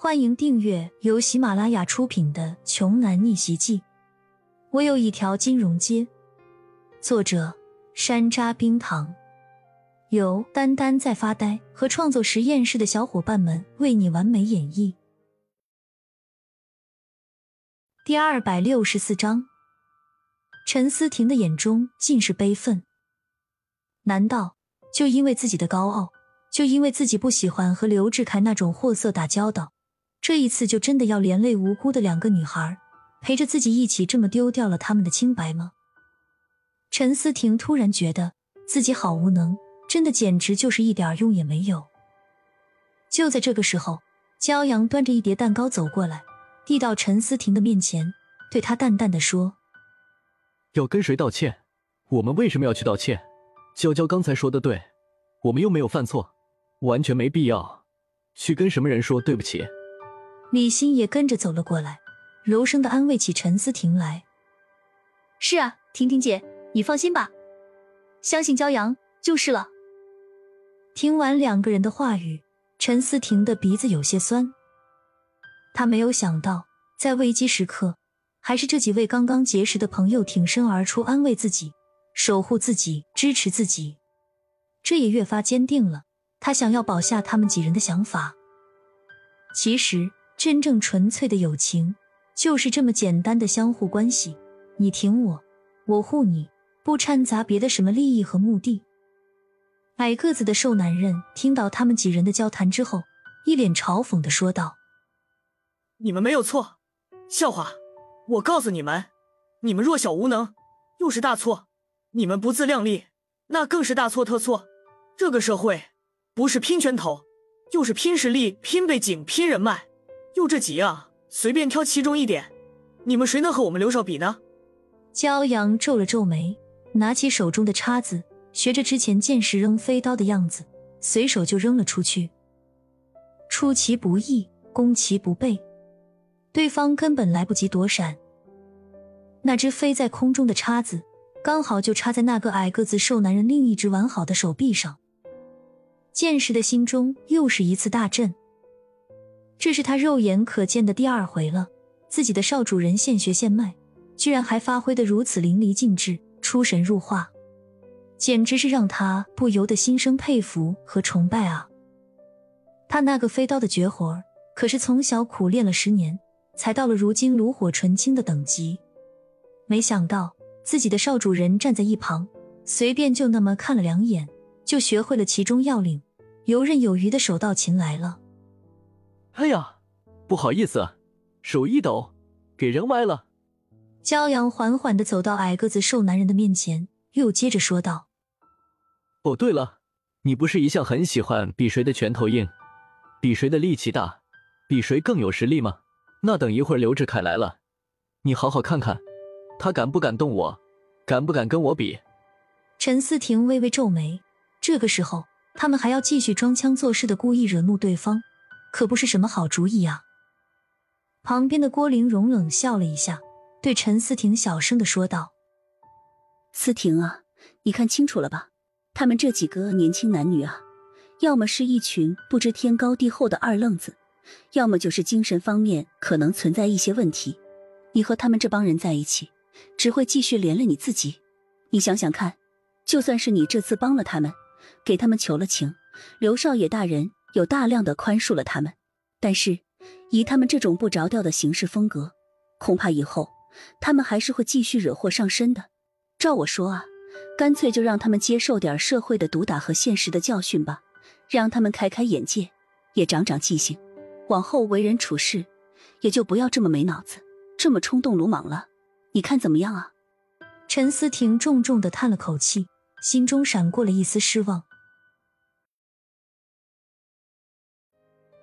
欢迎订阅由喜马拉雅出品的《穷男逆袭记》。我有一条金融街。作者：山楂冰糖，由丹丹在发呆和创作实验室的小伙伴们为你完美演绎。第二百六十四章，陈思婷的眼中尽是悲愤。难道就因为自己的高傲，就因为自己不喜欢和刘志凯那种货色打交道？这一次就真的要连累无辜的两个女孩，陪着自己一起这么丢掉了他们的清白吗？陈思婷突然觉得自己好无能，真的简直就是一点用也没有。就在这个时候，骄阳端着一碟蛋糕走过来，递到陈思婷的面前，对她淡淡的说：“要跟谁道歉？我们为什么要去道歉？娇娇刚才说的对，我们又没有犯错，完全没必要去跟什么人说对不起。”李欣也跟着走了过来，柔声的安慰起陈思婷来：“是啊，婷婷姐，你放心吧，相信骄阳就是了。”听完两个人的话语，陈思婷的鼻子有些酸。他没有想到，在危机时刻，还是这几位刚刚结识的朋友挺身而出，安慰自己，守护自己，支持自己。这也越发坚定了他想要保下他们几人的想法。其实。真正纯粹的友情，就是这么简单的相互关系，你挺我，我护你，不掺杂别的什么利益和目的。矮个子的瘦男人听到他们几人的交谈之后，一脸嘲讽的说道：“你们没有错，笑话！我告诉你们，你们弱小无能，又是大错；你们不自量力，那更是大错特错。这个社会，不是拼拳头，就是拼实力、拼背景、拼人脉。”又这几样，随便挑其中一点，你们谁能和我们刘少比呢？骄阳皱了皱眉，拿起手中的叉子，学着之前剑士扔飞刀的样子，随手就扔了出去。出其不意，攻其不备，对方根本来不及躲闪。那只飞在空中的叉子，刚好就插在那个矮个子瘦男人另一只完好的手臂上。剑士的心中又是一次大震。这是他肉眼可见的第二回了，自己的少主人现学现卖，居然还发挥的如此淋漓尽致，出神入化，简直是让他不由得心生佩服和崇拜啊！他那个飞刀的绝活，可是从小苦练了十年，才到了如今炉火纯青的等级。没想到自己的少主人站在一旁，随便就那么看了两眼，就学会了其中要领，游刃有余的手到擒来了。哎呀，不好意思，手一抖，给扔歪了。骄阳缓缓的走到矮个子瘦男人的面前，又接着说道：“哦，对了，你不是一向很喜欢比谁的拳头硬，比谁的力气大，比谁更有实力吗？那等一会儿刘志凯来了，你好好看看，他敢不敢动我，敢不敢跟我比？”陈思婷微微皱眉，这个时候他们还要继续装腔作势的故意惹怒对方。可不是什么好主意啊！旁边的郭玲蓉冷笑了一下，对陈思婷小声的说道：“思婷啊，你看清楚了吧？他们这几个年轻男女啊，要么是一群不知天高地厚的二愣子，要么就是精神方面可能存在一些问题。你和他们这帮人在一起，只会继续连累你自己。你想想看，就算是你这次帮了他们，给他们求了情，刘少爷大人。”有大量的宽恕了他们，但是以他们这种不着调的行事风格，恐怕以后他们还是会继续惹祸上身的。照我说啊，干脆就让他们接受点社会的毒打和现实的教训吧，让他们开开眼界，也长长记性，往后为人处事也就不要这么没脑子，这么冲动鲁莽了。你看怎么样啊？陈思婷重重的叹了口气，心中闪过了一丝失望。